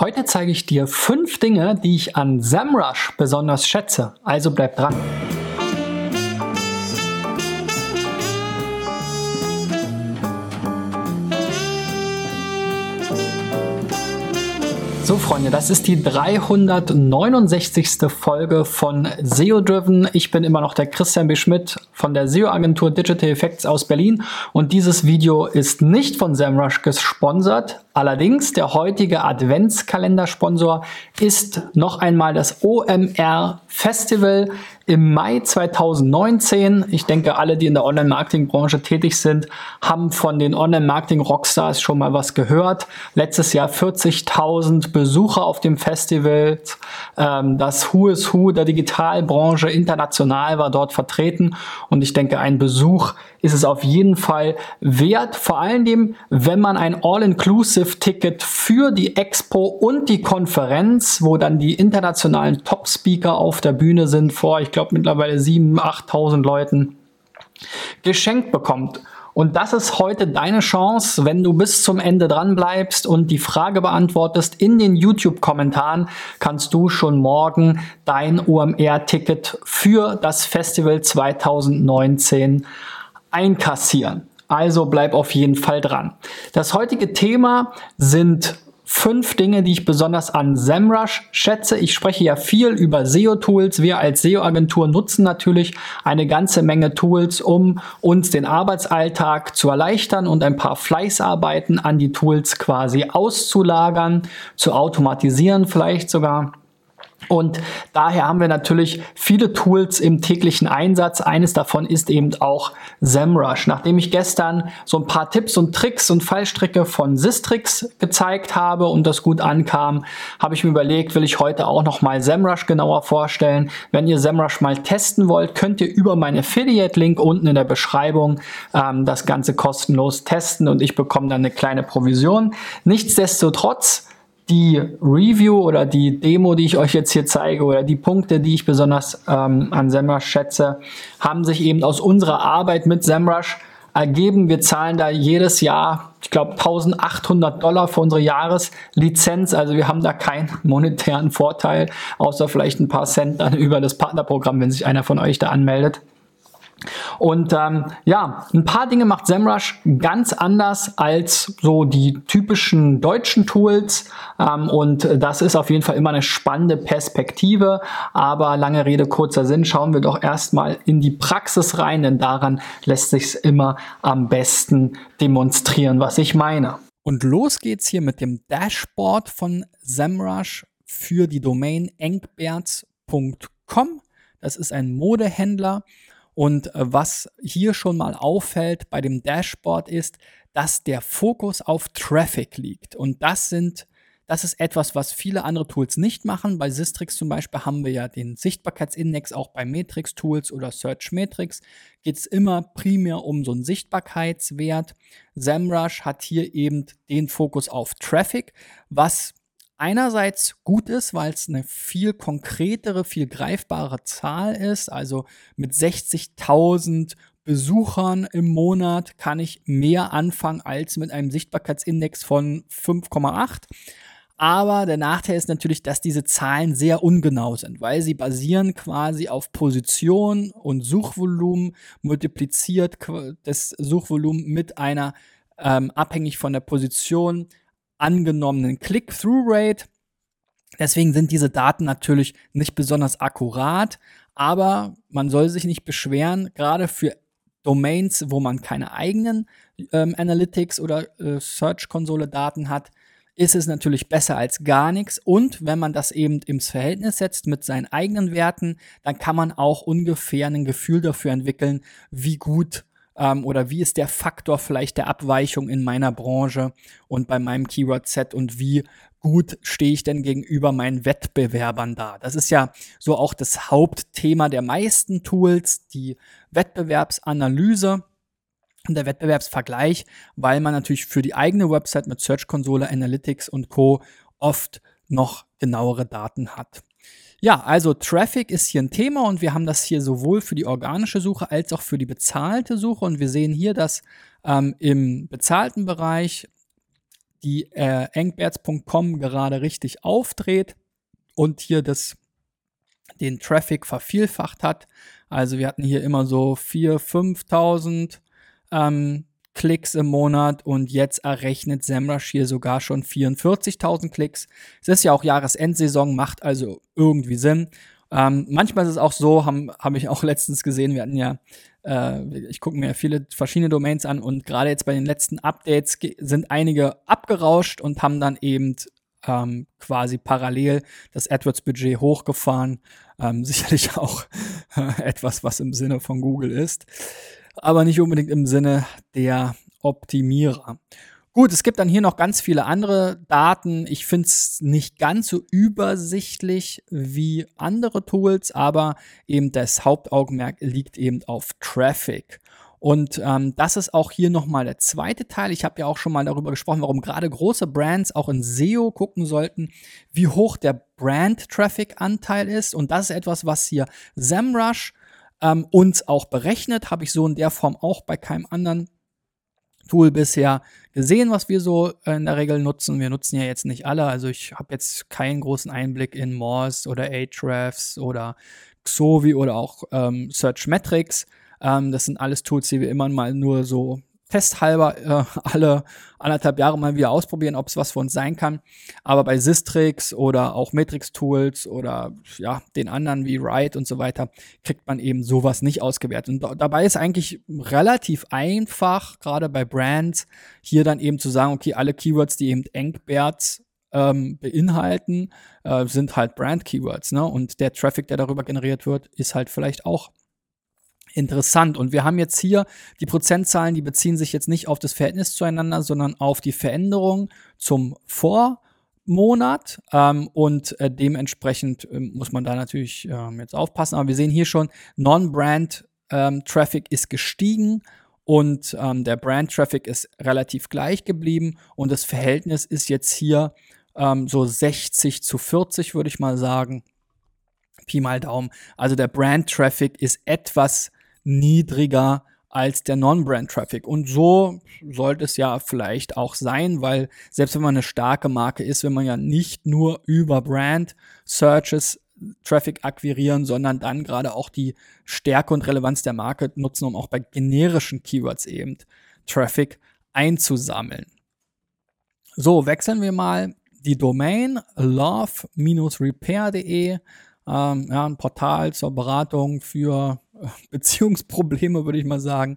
Heute zeige ich dir fünf Dinge, die ich an SEMrush besonders schätze. Also bleib dran. Das ist die 369. Folge von SEO Driven. Ich bin immer noch der Christian B. Schmidt von der SEO-Agentur Digital Effects aus Berlin und dieses Video ist nicht von SEMrush gesponsert. Allerdings, der heutige Adventskalendersponsor ist noch einmal das OMR Festival im Mai 2019. Ich denke, alle, die in der Online-Marketing-Branche tätig sind, haben von den Online-Marketing-Rockstars schon mal was gehört. Letztes Jahr 40.000 Besucher auf dem Festival. Ähm, das Who is Who der Digitalbranche international war dort vertreten. Und ich denke, ein Besuch ist es auf jeden Fall wert. Vor allen Dingen, wenn man ein All-Inclusive-Ticket für die Expo und die Konferenz, wo dann die internationalen Top-Speaker auf der Bühne sind, vor, ich glaube, mittlerweile 7.000, 8.000 Leuten, geschenkt bekommt. Und das ist heute deine Chance, wenn du bis zum Ende dran bleibst und die Frage beantwortest. In den YouTube-Kommentaren kannst du schon morgen dein OMR-Ticket für das Festival 2019 einkassieren. Also bleib auf jeden Fall dran. Das heutige Thema sind fünf Dinge, die ich besonders an SEMrush schätze. Ich spreche ja viel über SEO-Tools. Wir als SEO-Agentur nutzen natürlich eine ganze Menge Tools, um uns den Arbeitsalltag zu erleichtern und ein paar Fleißarbeiten an die Tools quasi auszulagern, zu automatisieren vielleicht sogar. Und daher haben wir natürlich viele Tools im täglichen Einsatz. Eines davon ist eben auch SEMrush. Nachdem ich gestern so ein paar Tipps und Tricks und Fallstricke von Sistrix gezeigt habe und das gut ankam, habe ich mir überlegt, will ich heute auch noch mal SEMrush genauer vorstellen. Wenn ihr SEMrush mal testen wollt, könnt ihr über meinen Affiliate-Link unten in der Beschreibung ähm, das Ganze kostenlos testen und ich bekomme dann eine kleine Provision. Nichtsdestotrotz die Review oder die Demo, die ich euch jetzt hier zeige oder die Punkte, die ich besonders ähm, an SEMrush schätze, haben sich eben aus unserer Arbeit mit SEMrush ergeben. Wir zahlen da jedes Jahr, ich glaube, 1800 Dollar für unsere Jahreslizenz. Also wir haben da keinen monetären Vorteil, außer vielleicht ein paar Cent dann über das Partnerprogramm, wenn sich einer von euch da anmeldet. Und ähm, ja, ein paar Dinge macht SEMrush ganz anders als so die typischen deutschen Tools. Ähm, und das ist auf jeden Fall immer eine spannende Perspektive. Aber lange Rede, kurzer Sinn, schauen wir doch erstmal in die Praxis rein, denn daran lässt sich immer am besten demonstrieren, was ich meine. Und los geht's hier mit dem Dashboard von SEMrush für die Domain engberts.com. Das ist ein Modehändler und äh, was hier schon mal auffällt bei dem Dashboard ist, dass der Fokus auf Traffic liegt. Und das sind das ist etwas, was viele andere Tools nicht machen. Bei Sistrix zum Beispiel haben wir ja den Sichtbarkeitsindex, auch bei Matrix Tools oder Search Matrix geht es immer primär um so einen Sichtbarkeitswert. SEMrush hat hier eben den Fokus auf Traffic, was einerseits gut ist, weil es eine viel konkretere, viel greifbare Zahl ist. Also mit 60.000 Besuchern im Monat kann ich mehr anfangen als mit einem Sichtbarkeitsindex von 5,8. Aber der Nachteil ist natürlich, dass diese Zahlen sehr ungenau sind, weil sie basieren quasi auf Position und Suchvolumen multipliziert das Suchvolumen mit einer ähm, abhängig von der Position angenommenen Click-Through-Rate. Deswegen sind diese Daten natürlich nicht besonders akkurat, aber man soll sich nicht beschweren, gerade für Domains, wo man keine eigenen ähm, Analytics oder äh, Search-Konsole-Daten hat, ist es natürlich besser als gar nichts. Und wenn man das eben ins Verhältnis setzt mit seinen eigenen Werten, dann kann man auch ungefähr ein Gefühl dafür entwickeln, wie gut ähm, oder wie ist der Faktor vielleicht der Abweichung in meiner Branche und bei meinem Keyword-Set und wie gut stehe ich denn gegenüber meinen Wettbewerbern da? Das ist ja so auch das Hauptthema der meisten Tools, die Wettbewerbsanalyse und der Wettbewerbsvergleich, weil man natürlich für die eigene Website mit Search Console, Analytics und Co. oft noch genauere Daten hat. Ja, also Traffic ist hier ein Thema und wir haben das hier sowohl für die organische Suche als auch für die bezahlte Suche. Und wir sehen hier, dass ähm, im bezahlten Bereich die äh, Engberts.com gerade richtig aufdreht und hier das, den Traffic vervielfacht hat. Also wir hatten hier immer so 4.000, 5.000 ähm, Klicks im Monat und jetzt errechnet SEMrush hier sogar schon 44.000 Klicks. Es ist ja auch Jahresendsaison, macht also irgendwie Sinn. Ähm, manchmal ist es auch so, habe hab ich auch letztens gesehen, wir hatten ja, äh, ich gucke mir viele verschiedene Domains an und gerade jetzt bei den letzten Updates sind einige abgerauscht und haben dann eben ähm, quasi parallel das AdWords-Budget hochgefahren. Ähm, sicherlich auch äh, etwas, was im Sinne von Google ist, aber nicht unbedingt im Sinne der Optimierer. Gut, es gibt dann hier noch ganz viele andere Daten. Ich finde es nicht ganz so übersichtlich wie andere Tools, aber eben das Hauptaugenmerk liegt eben auf Traffic. Und ähm, das ist auch hier nochmal der zweite Teil. Ich habe ja auch schon mal darüber gesprochen, warum gerade große Brands auch in SEO gucken sollten, wie hoch der Brand-Traffic-Anteil ist. Und das ist etwas, was hier SEMrush ähm, uns auch berechnet. Habe ich so in der Form auch bei keinem anderen Tool bisher gesehen, was wir so äh, in der Regel nutzen. Wir nutzen ja jetzt nicht alle, also ich habe jetzt keinen großen Einblick in Morse oder Ahrefs oder Xovi oder auch ähm, Searchmetrics. Ähm, das sind alles Tools, die wir immer mal nur so testhalber äh, alle anderthalb Jahre mal wieder ausprobieren, ob es was für uns sein kann. Aber bei Sistrix oder auch Matrix-Tools oder ja, den anderen wie Write und so weiter, kriegt man eben sowas nicht ausgewertet. Und dabei ist eigentlich relativ einfach, gerade bei Brands, hier dann eben zu sagen, okay, alle Keywords, die eben Engbert ähm, beinhalten, äh, sind halt Brand-Keywords. Ne? Und der Traffic, der darüber generiert wird, ist halt vielleicht auch interessant. Und wir haben jetzt hier die Prozentzahlen, die beziehen sich jetzt nicht auf das Verhältnis zueinander, sondern auf die Veränderung zum Vormonat. Ähm, und äh, dementsprechend äh, muss man da natürlich äh, jetzt aufpassen. Aber wir sehen hier schon, Non-Brand ähm, Traffic ist gestiegen und ähm, der Brand Traffic ist relativ gleich geblieben. Und das Verhältnis ist jetzt hier ähm, so 60 zu 40, würde ich mal sagen. Pi mal Daumen. Also der Brand Traffic ist etwas niedriger als der Non-Brand-Traffic. Und so sollte es ja vielleicht auch sein, weil selbst wenn man eine starke Marke ist, wenn man ja nicht nur über Brand-Searches Traffic akquirieren, sondern dann gerade auch die Stärke und Relevanz der Marke nutzen, um auch bei generischen Keywords eben Traffic einzusammeln. So, wechseln wir mal die Domain love-repair.de, ähm, ja, ein Portal zur Beratung für Beziehungsprobleme, würde ich mal sagen.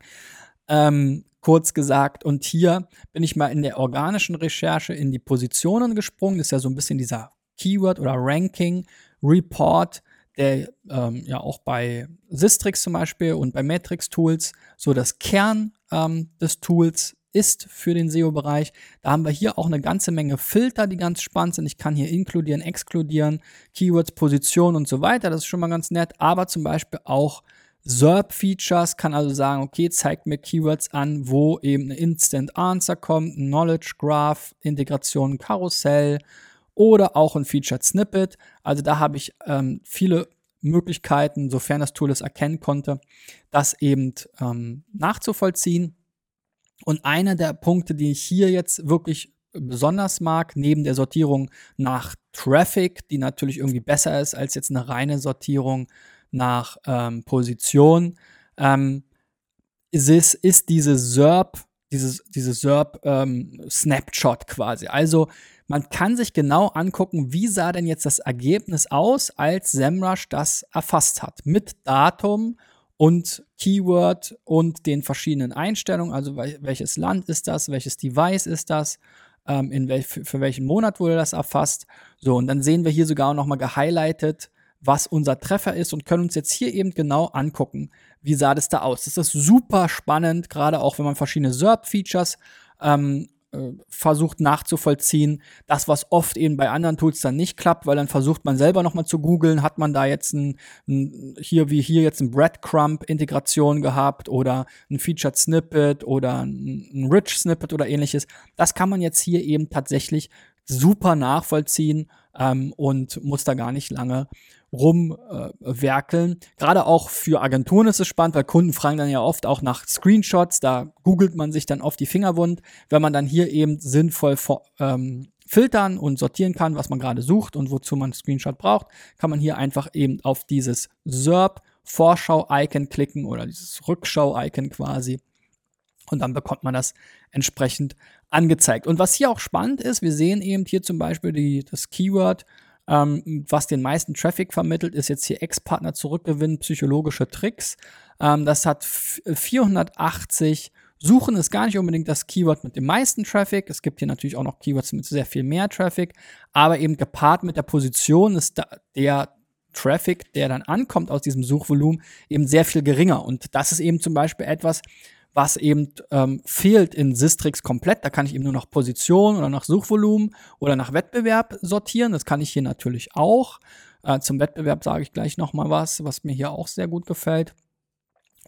Ähm, kurz gesagt. Und hier bin ich mal in der organischen Recherche in die Positionen gesprungen. Das ist ja so ein bisschen dieser Keyword oder Ranking Report, der ähm, ja auch bei Sistrix zum Beispiel und bei Matrix Tools so das Kern ähm, des Tools ist für den SEO-Bereich. Da haben wir hier auch eine ganze Menge Filter, die ganz spannend sind. Ich kann hier inkludieren, exkludieren, Keywords, Position und so weiter. Das ist schon mal ganz nett. Aber zum Beispiel auch SERP-Features kann also sagen, okay, zeigt mir Keywords an, wo eben eine Instant Answer kommt, ein Knowledge Graph, Integration Karussell oder auch ein Featured Snippet. Also da habe ich ähm, viele Möglichkeiten, sofern das Tool es erkennen konnte, das eben ähm, nachzuvollziehen. Und einer der Punkte, die ich hier jetzt wirklich besonders mag, neben der Sortierung nach Traffic, die natürlich irgendwie besser ist als jetzt eine reine Sortierung nach ähm, Position, ähm, ist, ist diese SERP, dieses, diese SERP ähm, quasi. Also man kann sich genau angucken, wie sah denn jetzt das Ergebnis aus, als SEMrush das erfasst hat. Mit Datum und Keyword und den verschiedenen Einstellungen. Also welches Land ist das, welches Device ist das, ähm, in welch, für, welchen Monat wurde das erfasst. So, und dann sehen wir hier sogar auch nochmal gehighlightet, was unser Treffer ist und können uns jetzt hier eben genau angucken, wie sah das da aus. Das ist super spannend, gerade auch wenn man verschiedene SERP-Features ähm, äh, versucht nachzuvollziehen. Das, was oft eben bei anderen Tools dann nicht klappt, weil dann versucht man selber nochmal zu googeln, hat man da jetzt ein, ein, hier wie hier jetzt ein Breadcrumb-Integration gehabt oder ein Featured Snippet oder ein, ein Rich Snippet oder ähnliches. Das kann man jetzt hier eben tatsächlich super nachvollziehen ähm, und muss da gar nicht lange rumwerkeln. Äh, Gerade auch für Agenturen ist es spannend, weil Kunden fragen dann ja oft auch nach Screenshots. Da googelt man sich dann oft die Finger wund. Wenn man dann hier eben sinnvoll ähm, filtern und sortieren kann, was man gerade sucht und wozu man Screenshot braucht, kann man hier einfach eben auf dieses SERP Vorschau-Icon klicken oder dieses Rückschau-Icon quasi. Und dann bekommt man das entsprechend angezeigt. Und was hier auch spannend ist, wir sehen eben hier zum Beispiel die, das Keyword, ähm, was den meisten Traffic vermittelt, ist jetzt hier Ex-Partner zurückgewinnen, psychologische Tricks. Ähm, das hat 480 Suchen ist gar nicht unbedingt das Keyword mit dem meisten Traffic. Es gibt hier natürlich auch noch Keywords mit sehr viel mehr Traffic, aber eben gepaart mit der Position ist der Traffic, der dann ankommt aus diesem Suchvolumen, eben sehr viel geringer. Und das ist eben zum Beispiel etwas, was eben ähm, fehlt in Sistrix komplett. Da kann ich eben nur nach Position oder nach Suchvolumen oder nach Wettbewerb sortieren. Das kann ich hier natürlich auch. Äh, zum Wettbewerb sage ich gleich noch mal was, was mir hier auch sehr gut gefällt.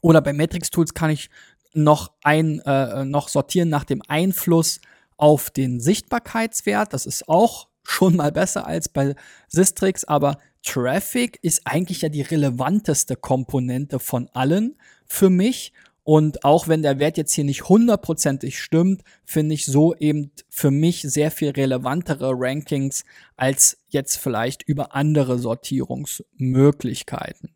Oder bei Matrix Tools kann ich noch ein äh, noch sortieren nach dem Einfluss auf den Sichtbarkeitswert. Das ist auch schon mal besser als bei Sistrix, aber Traffic ist eigentlich ja die relevanteste Komponente von allen für mich. Und auch wenn der Wert jetzt hier nicht hundertprozentig stimmt, finde ich so eben für mich sehr viel relevantere Rankings als jetzt vielleicht über andere Sortierungsmöglichkeiten.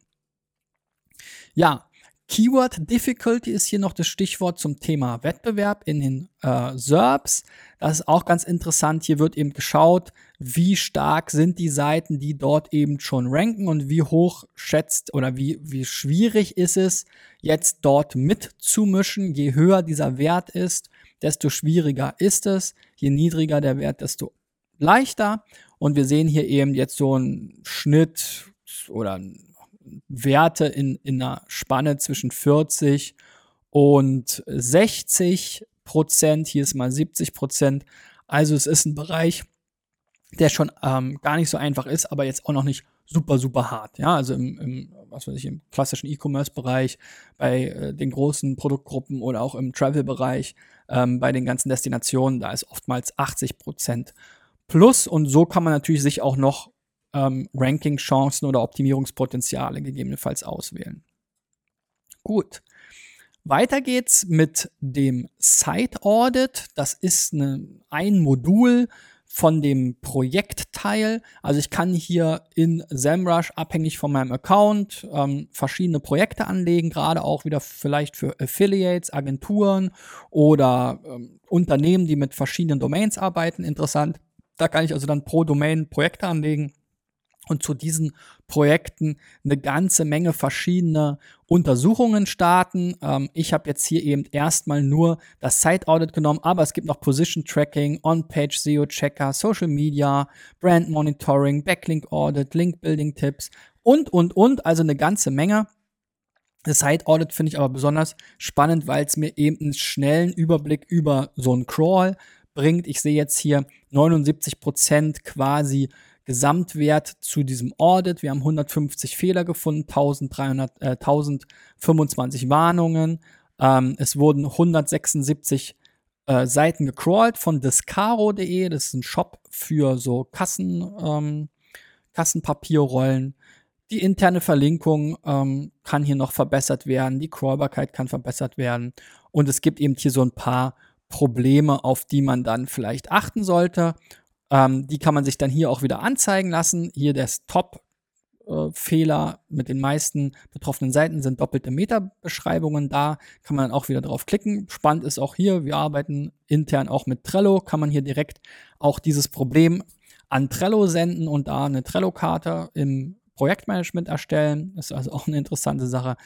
Ja, Keyword Difficulty ist hier noch das Stichwort zum Thema Wettbewerb in den äh, SERPs. Das ist auch ganz interessant. Hier wird eben geschaut, wie stark sind die Seiten, die dort eben schon ranken und wie hoch schätzt oder wie, wie schwierig ist es, jetzt dort mitzumischen. Je höher dieser Wert ist, desto schwieriger ist es. Je niedriger der Wert, desto leichter. Und wir sehen hier eben jetzt so einen Schnitt oder ein Werte in, in einer Spanne zwischen 40 und 60 Prozent. Hier ist mal 70 Prozent. Also es ist ein Bereich, der schon ähm, gar nicht so einfach ist, aber jetzt auch noch nicht super, super hart. Ja, also im, im was weiß ich, im klassischen E-Commerce-Bereich, bei äh, den großen Produktgruppen oder auch im Travel-Bereich, ähm, bei den ganzen Destinationen, da ist oftmals 80 Prozent plus. Und so kann man natürlich sich auch noch ähm, Ranking-Chancen oder Optimierungspotenziale gegebenenfalls auswählen. Gut. Weiter geht's mit dem Site Audit. Das ist eine, ein Modul von dem Projektteil. Also ich kann hier in SEMrush abhängig von meinem Account ähm, verschiedene Projekte anlegen, gerade auch wieder vielleicht für Affiliates, Agenturen oder ähm, Unternehmen, die mit verschiedenen Domains arbeiten. Interessant. Da kann ich also dann pro Domain Projekte anlegen und zu diesen Projekten eine ganze Menge verschiedene Untersuchungen starten. Ähm, ich habe jetzt hier eben erstmal nur das Site Audit genommen, aber es gibt noch Position Tracking, On-Page SEO Checker, Social Media, Brand Monitoring, Backlink Audit, Link Building Tipps und, und, und, also eine ganze Menge. Das Site Audit finde ich aber besonders spannend, weil es mir eben einen schnellen Überblick über so einen Crawl bringt. Ich sehe jetzt hier 79 Prozent quasi Gesamtwert zu diesem Audit. Wir haben 150 Fehler gefunden, 1300, äh, 1025 Warnungen. Ähm, es wurden 176 äh, Seiten gecrawlt von discaro.de. Das ist ein Shop für so Kassen, ähm, Kassenpapierrollen. Die interne Verlinkung ähm, kann hier noch verbessert werden. Die Crawlbarkeit kann verbessert werden. Und es gibt eben hier so ein paar Probleme, auf die man dann vielleicht achten sollte. Ähm, die kann man sich dann hier auch wieder anzeigen lassen. Hier der Top äh, Fehler mit den meisten betroffenen Seiten sind doppelte Meta-Beschreibungen. Da kann man auch wieder drauf klicken. Spannend ist auch hier, wir arbeiten intern auch mit Trello, kann man hier direkt auch dieses Problem an Trello senden und da eine Trello-Karte im Projektmanagement erstellen. Das ist also auch eine interessante Sache.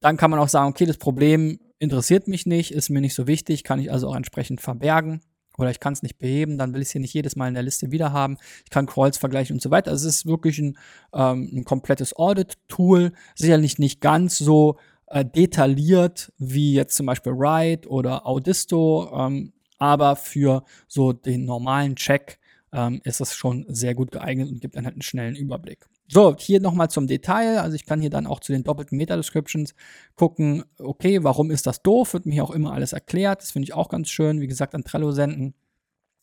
Dann kann man auch sagen, okay, das Problem interessiert mich nicht, ist mir nicht so wichtig, kann ich also auch entsprechend verbergen oder ich kann es nicht beheben, dann will ich es hier nicht jedes Mal in der Liste wieder haben. Ich kann Crawls vergleichen und so weiter. Also es ist wirklich ein, ähm, ein komplettes Audit-Tool. Sicherlich nicht ganz so äh, detailliert wie jetzt zum Beispiel Write oder Audisto, ähm, aber für so den normalen Check ähm, ist es schon sehr gut geeignet und gibt dann halt einen schnellen Überblick. So, hier nochmal zum Detail. Also ich kann hier dann auch zu den doppelten Meta-Descriptions gucken, okay, warum ist das doof? Wird mir hier auch immer alles erklärt. Das finde ich auch ganz schön. Wie gesagt, an Trello senden.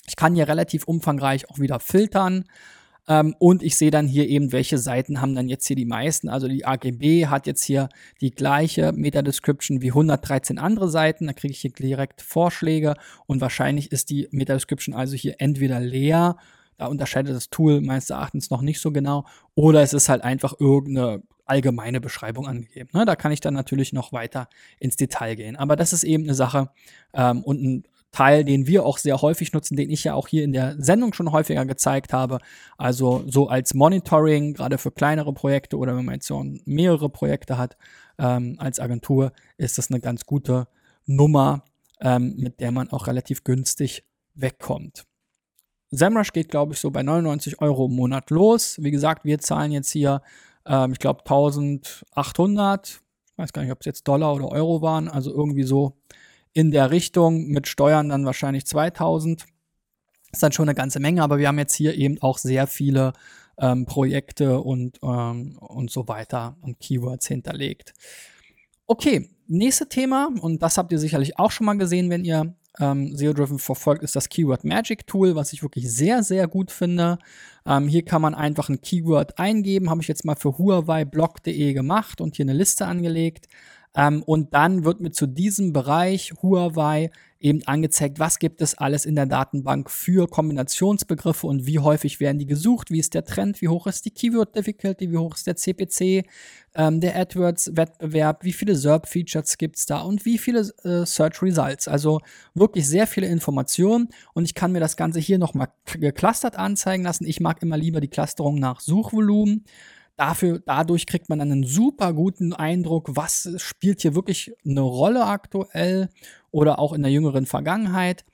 Ich kann hier relativ umfangreich auch wieder filtern. Ähm, und ich sehe dann hier eben, welche Seiten haben dann jetzt hier die meisten. Also die AGB hat jetzt hier die gleiche Meta-Description wie 113 andere Seiten. Da kriege ich hier direkt Vorschläge und wahrscheinlich ist die Meta-Description also hier entweder leer, da unterscheidet das Tool meines Erachtens noch nicht so genau, oder es ist halt einfach irgendeine allgemeine Beschreibung angegeben. Ne? Da kann ich dann natürlich noch weiter ins Detail gehen. Aber das ist eben eine Sache ähm, und ein Teil, den wir auch sehr häufig nutzen, den ich ja auch hier in der Sendung schon häufiger gezeigt habe. Also so als Monitoring, gerade für kleinere Projekte oder wenn man jetzt so mehrere Projekte hat ähm, als Agentur, ist das eine ganz gute Nummer, ähm, mit der man auch relativ günstig wegkommt. SEMrush geht, glaube ich, so bei 99 Euro im Monat los. Wie gesagt, wir zahlen jetzt hier, ähm, ich glaube, 1800. Ich weiß gar nicht, ob es jetzt Dollar oder Euro waren. Also irgendwie so in der Richtung mit Steuern dann wahrscheinlich 2000. Ist dann schon eine ganze Menge, aber wir haben jetzt hier eben auch sehr viele ähm, Projekte und, ähm, und so weiter und Keywords hinterlegt. Okay, nächste Thema, und das habt ihr sicherlich auch schon mal gesehen, wenn ihr ähm, SEO-Driven verfolgt, ist das Keyword Magic Tool, was ich wirklich sehr, sehr gut finde. Ähm, hier kann man einfach ein Keyword eingeben, habe ich jetzt mal für huawei-blog.de gemacht und hier eine Liste angelegt. Ähm, und dann wird mir zu diesem Bereich Huawei eben angezeigt, was gibt es alles in der Datenbank für Kombinationsbegriffe und wie häufig werden die gesucht, wie ist der Trend, wie hoch ist die Keyword Difficulty, wie hoch ist der CPC, ähm, der AdWords-Wettbewerb, wie viele SERP-Features gibt es da und wie viele äh, Search Results. Also wirklich sehr viele Informationen und ich kann mir das Ganze hier nochmal geclustert anzeigen lassen. Ich mag immer lieber die Clusterung nach Suchvolumen. Dafür, dadurch kriegt man einen super guten Eindruck, was spielt hier wirklich eine Rolle aktuell oder auch in der jüngeren Vergangenheit.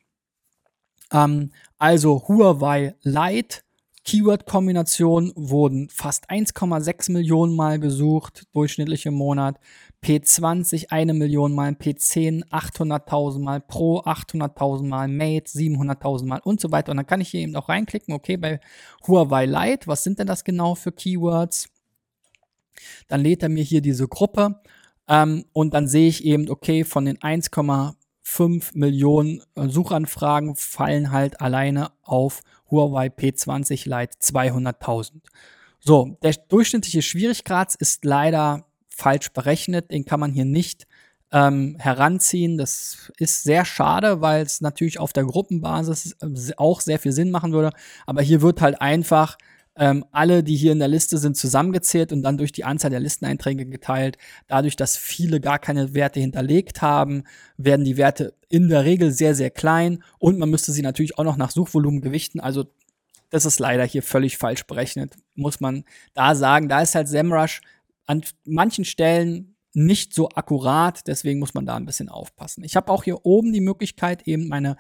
Ähm, also Huawei Lite Keyword-Kombinationen wurden fast 1,6 Millionen Mal gesucht, durchschnittlich im Monat. P20 eine Million Mal, P10 800.000 Mal, Pro 800.000 Mal, Mate 700.000 Mal und so weiter. Und dann kann ich hier eben auch reinklicken, okay, bei Huawei Lite, was sind denn das genau für Keywords? Dann lädt er mir hier diese Gruppe ähm, und dann sehe ich eben, okay, von den 1,5 Millionen äh, Suchanfragen fallen halt alleine auf Huawei P20 Lite 200.000. So, der durchschnittliche Schwierigkeitsgrad ist leider falsch berechnet. Den kann man hier nicht ähm, heranziehen. Das ist sehr schade, weil es natürlich auf der Gruppenbasis äh, auch sehr viel Sinn machen würde. Aber hier wird halt einfach ähm, alle, die hier in der Liste sind, zusammengezählt und dann durch die Anzahl der Listeneinträge geteilt. Dadurch, dass viele gar keine Werte hinterlegt haben, werden die Werte in der Regel sehr, sehr klein und man müsste sie natürlich auch noch nach Suchvolumen gewichten. Also das ist leider hier völlig falsch berechnet, muss man da sagen. Da ist halt SEMrush an manchen Stellen nicht so akkurat, deswegen muss man da ein bisschen aufpassen. Ich habe auch hier oben die Möglichkeit, eben meine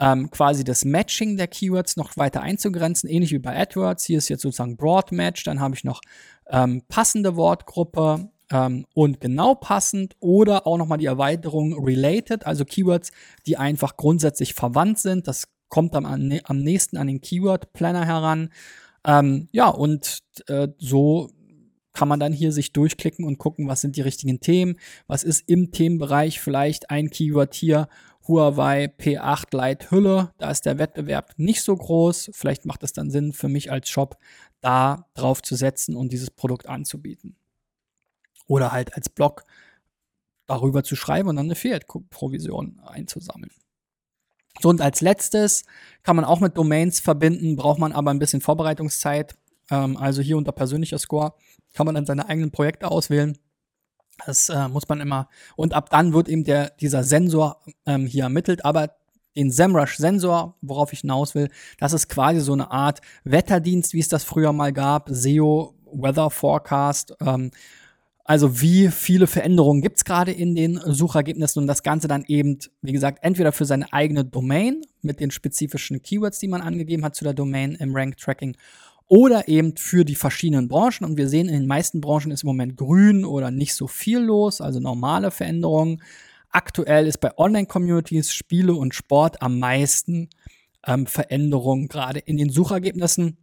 ähm, quasi das Matching der Keywords noch weiter einzugrenzen, ähnlich wie bei AdWords. Hier ist jetzt sozusagen Broad Match, dann habe ich noch ähm, passende Wortgruppe ähm, und genau passend oder auch nochmal die Erweiterung Related, also Keywords, die einfach grundsätzlich verwandt sind. Das kommt am, am nächsten an den Keyword Planner heran. Ähm, ja, und äh, so kann man dann hier sich durchklicken und gucken, was sind die richtigen Themen, was ist im Themenbereich vielleicht ein Keyword hier Huawei P8 Lite Hülle. Da ist der Wettbewerb nicht so groß. Vielleicht macht es dann Sinn für mich als Shop, da drauf zu setzen und dieses Produkt anzubieten. Oder halt als Blog darüber zu schreiben und dann eine Fiat-Provision einzusammeln. So, und als letztes kann man auch mit Domains verbinden, braucht man aber ein bisschen Vorbereitungszeit. Ähm, also hier unter persönlicher Score kann man dann seine eigenen Projekte auswählen das äh, muss man immer. Und ab dann wird eben der, dieser Sensor ähm, hier ermittelt. Aber den SEMrush-Sensor, worauf ich hinaus will, das ist quasi so eine Art Wetterdienst, wie es das früher mal gab, SEO Weather Forecast. Ähm, also wie viele Veränderungen gibt es gerade in den Suchergebnissen und das Ganze dann eben, wie gesagt, entweder für seine eigene Domain mit den spezifischen Keywords, die man angegeben hat zu der Domain im Rank-Tracking oder eben für die verschiedenen Branchen. Und wir sehen, in den meisten Branchen ist im Moment grün oder nicht so viel los, also normale Veränderungen. Aktuell ist bei Online-Communities, Spiele und Sport am meisten ähm, Veränderungen, gerade in den Suchergebnissen.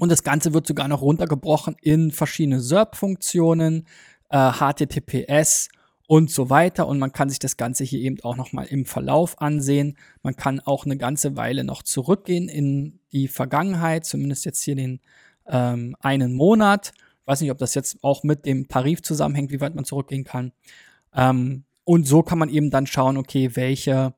Und das Ganze wird sogar noch runtergebrochen in verschiedene SERP-Funktionen, äh, HTTPS und so weiter. Und man kann sich das Ganze hier eben auch nochmal im Verlauf ansehen. Man kann auch eine ganze Weile noch zurückgehen in die Vergangenheit, zumindest jetzt hier den ähm, einen Monat. Weiß nicht, ob das jetzt auch mit dem Tarif zusammenhängt, wie weit man zurückgehen kann. Ähm, und so kann man eben dann schauen, okay, welche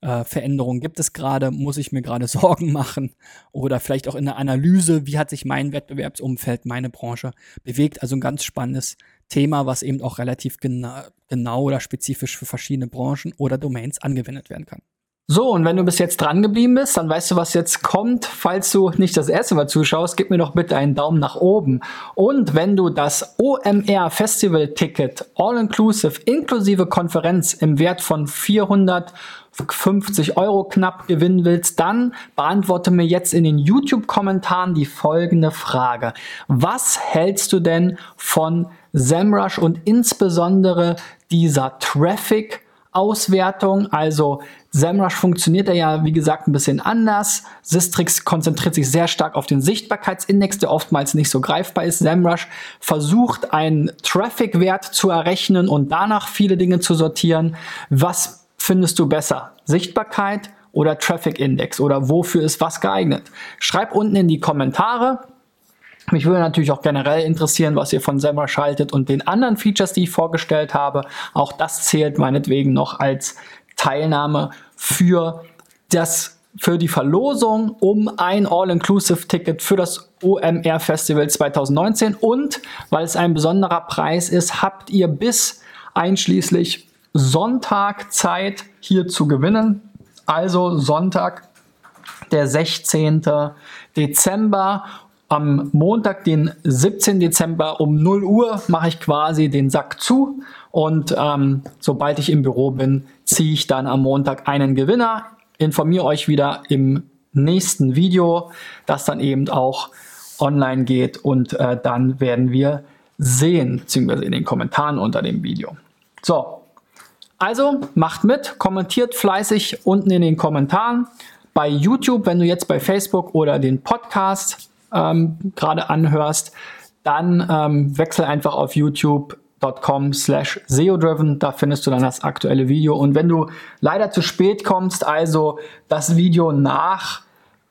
äh, Veränderungen gibt es gerade, muss ich mir gerade Sorgen machen oder vielleicht auch in der Analyse, wie hat sich mein Wettbewerbsumfeld, meine Branche bewegt. Also ein ganz spannendes Thema, was eben auch relativ gena genau oder spezifisch für verschiedene Branchen oder Domains angewendet werden kann. So, und wenn du bis jetzt dran geblieben bist, dann weißt du, was jetzt kommt. Falls du nicht das erste Mal zuschaust, gib mir doch bitte einen Daumen nach oben. Und wenn du das OMR Festival Ticket All-Inclusive inklusive Konferenz im Wert von 450 Euro knapp gewinnen willst, dann beantworte mir jetzt in den YouTube-Kommentaren die folgende Frage. Was hältst du denn von SEMrush und insbesondere dieser Traffic Auswertung. Also SEMrush funktioniert ja, wie gesagt, ein bisschen anders. Sistrix konzentriert sich sehr stark auf den Sichtbarkeitsindex, der oftmals nicht so greifbar ist. SEMrush versucht, einen Traffic-Wert zu errechnen und danach viele Dinge zu sortieren. Was findest du besser? Sichtbarkeit oder Traffic Index? Oder wofür ist was geeignet? Schreib unten in die Kommentare. Mich würde natürlich auch generell interessieren, was ihr von Semrush haltet und den anderen Features, die ich vorgestellt habe. Auch das zählt meinetwegen noch als Teilnahme für das für die Verlosung um ein All-Inclusive-Ticket für das OMR Festival 2019 und weil es ein besonderer Preis ist, habt ihr bis einschließlich Sonntag Zeit hier zu gewinnen. Also Sonntag, der 16. Dezember am Montag, den 17. Dezember um 0 Uhr mache ich quasi den Sack zu und ähm, sobald ich im Büro bin, ziehe ich dann am Montag einen Gewinner, informiere euch wieder im nächsten Video, das dann eben auch online geht und äh, dann werden wir sehen, beziehungsweise in den Kommentaren unter dem Video. So, also macht mit, kommentiert fleißig unten in den Kommentaren. Bei YouTube, wenn du jetzt bei Facebook oder den Podcast ähm, gerade anhörst, dann ähm, wechsel einfach auf youtube.com slash SEO-driven, da findest du dann das aktuelle Video. Und wenn du leider zu spät kommst, also das Video nach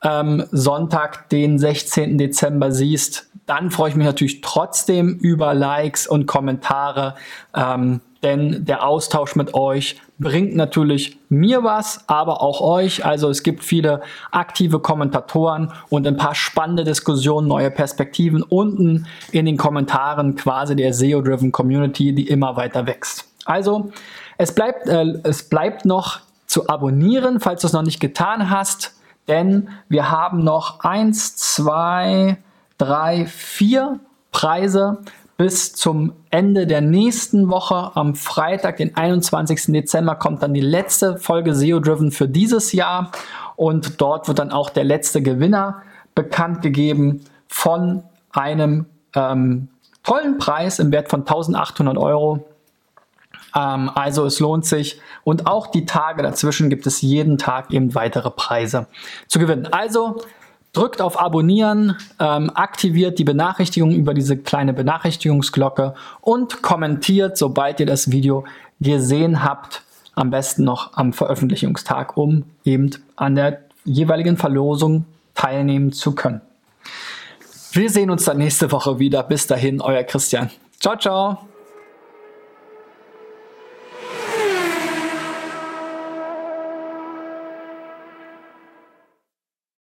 ähm, Sonntag, den 16. Dezember siehst, dann freue ich mich natürlich trotzdem über Likes und Kommentare. Ähm, denn der Austausch mit euch bringt natürlich mir was, aber auch euch. Also es gibt viele aktive Kommentatoren und ein paar spannende Diskussionen, neue Perspektiven unten in den Kommentaren quasi der SEO-driven Community, die immer weiter wächst. Also es bleibt, äh, es bleibt noch zu abonnieren, falls du es noch nicht getan hast, denn wir haben noch eins, zwei, drei, vier Preise bis zum Ende der nächsten Woche. Am Freitag, den 21. Dezember, kommt dann die letzte Folge SEO Driven für dieses Jahr. Und dort wird dann auch der letzte Gewinner bekannt gegeben von einem ähm, tollen Preis im Wert von 1800 Euro. Ähm, also es lohnt sich. Und auch die Tage dazwischen gibt es jeden Tag eben weitere Preise zu gewinnen. Also drückt auf Abonnieren, ähm, aktiviert die Benachrichtigung über diese kleine Benachrichtigungsglocke und kommentiert, sobald ihr das Video gesehen habt. Am besten noch am Veröffentlichungstag, um eben an der jeweiligen Verlosung teilnehmen zu können. Wir sehen uns dann nächste Woche wieder. Bis dahin, euer Christian. Ciao, ciao.